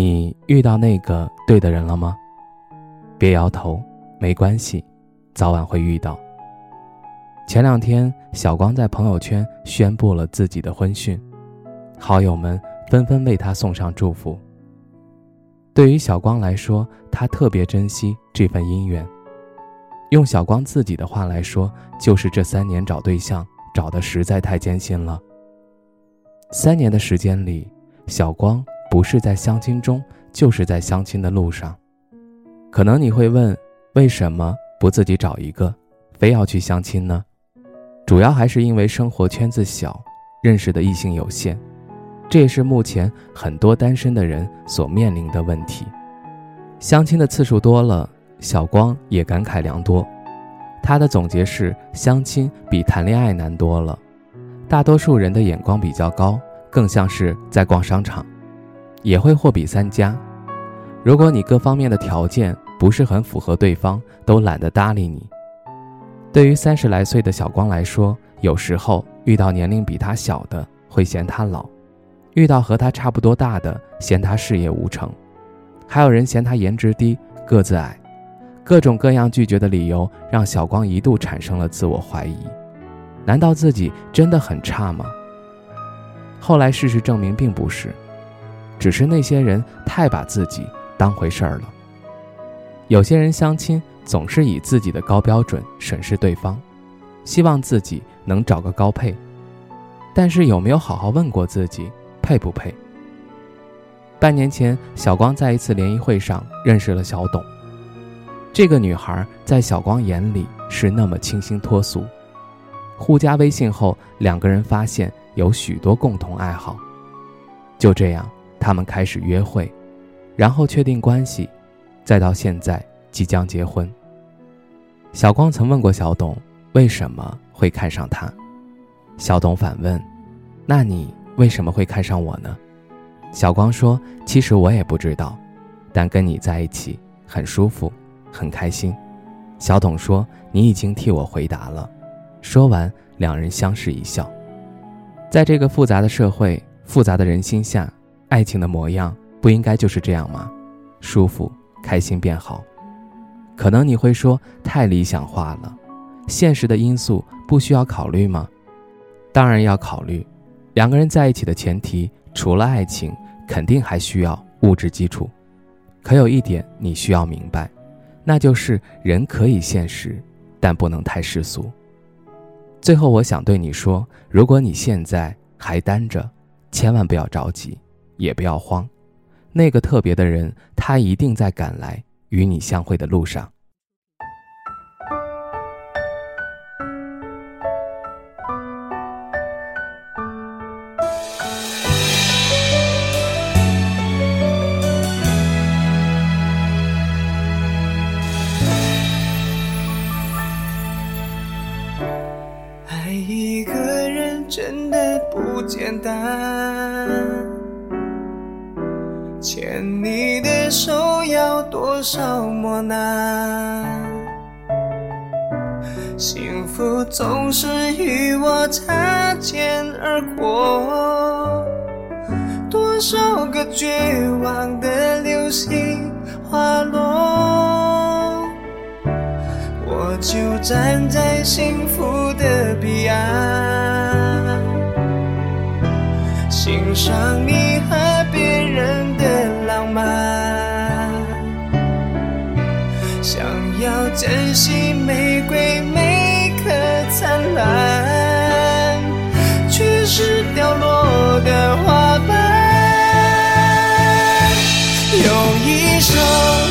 你遇到那个对的人了吗？别摇头，没关系，早晚会遇到。前两天，小光在朋友圈宣布了自己的婚讯，好友们纷纷为他送上祝福。对于小光来说，他特别珍惜这份姻缘。用小光自己的话来说，就是这三年找对象找的实在太艰辛了。三年的时间里，小光。不是在相亲中，就是在相亲的路上。可能你会问，为什么不自己找一个，非要去相亲呢？主要还是因为生活圈子小，认识的异性有限，这也是目前很多单身的人所面临的问题。相亲的次数多了，小光也感慨良多。他的总结是：相亲比谈恋爱难多了。大多数人的眼光比较高，更像是在逛商场。也会货比三家。如果你各方面的条件不是很符合对方，都懒得搭理你。对于三十来岁的小光来说，有时候遇到年龄比他小的会嫌他老，遇到和他差不多大的嫌他事业无成，还有人嫌他颜值低、个子矮，各种各样拒绝的理由让小光一度产生了自我怀疑：难道自己真的很差吗？后来事实证明并不是。只是那些人太把自己当回事儿了。有些人相亲总是以自己的高标准审视对方，希望自己能找个高配，但是有没有好好问过自己配不配？半年前，小光在一次联谊会上认识了小董。这个女孩在小光眼里是那么清新脱俗。互加微信后，两个人发现有许多共同爱好，就这样。他们开始约会，然后确定关系，再到现在即将结婚。小光曾问过小董，为什么会看上他？小董反问：“那你为什么会看上我呢？”小光说：“其实我也不知道，但跟你在一起很舒服，很开心。”小董说：“你已经替我回答了。”说完，两人相视一笑。在这个复杂的社会、复杂的人心下。爱情的模样不应该就是这样吗？舒服、开心变好。可能你会说太理想化了，现实的因素不需要考虑吗？当然要考虑。两个人在一起的前提，除了爱情，肯定还需要物质基础。可有一点你需要明白，那就是人可以现实，但不能太世俗。最后，我想对你说，如果你现在还单着，千万不要着急。也不要慌，那个特别的人，他一定在赶来与你相会的路上。爱一个人真的不简单。牵你的手要多少磨难？幸福总是与我擦肩而过，多少个绝望的流星滑落，我就站在幸福的彼岸，欣赏你珍惜玫瑰每颗灿烂，却是掉落的花瓣。用一首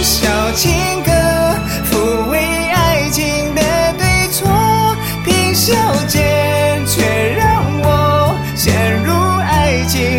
小情歌抚慰爱情的对错，凭笑间却让我陷入爱情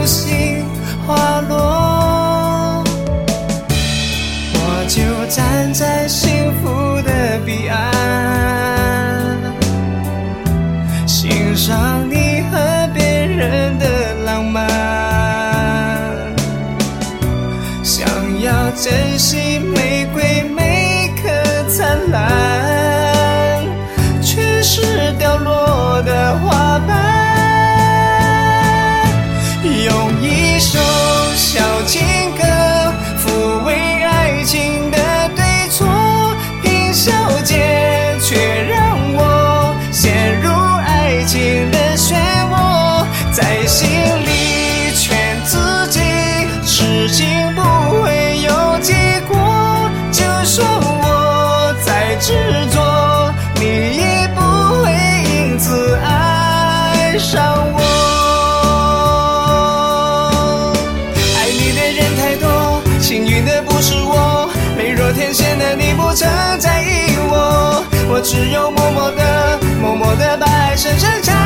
流星滑落，我就站在幸福的彼岸，欣赏你和别人的浪漫，想要珍惜每情不会有结果。就算我再执着，你也不会因此爱上我。爱你的人太多，幸运的不是我，美若天仙的你不曾在意我，我只有默默的、默默的把爱深深藏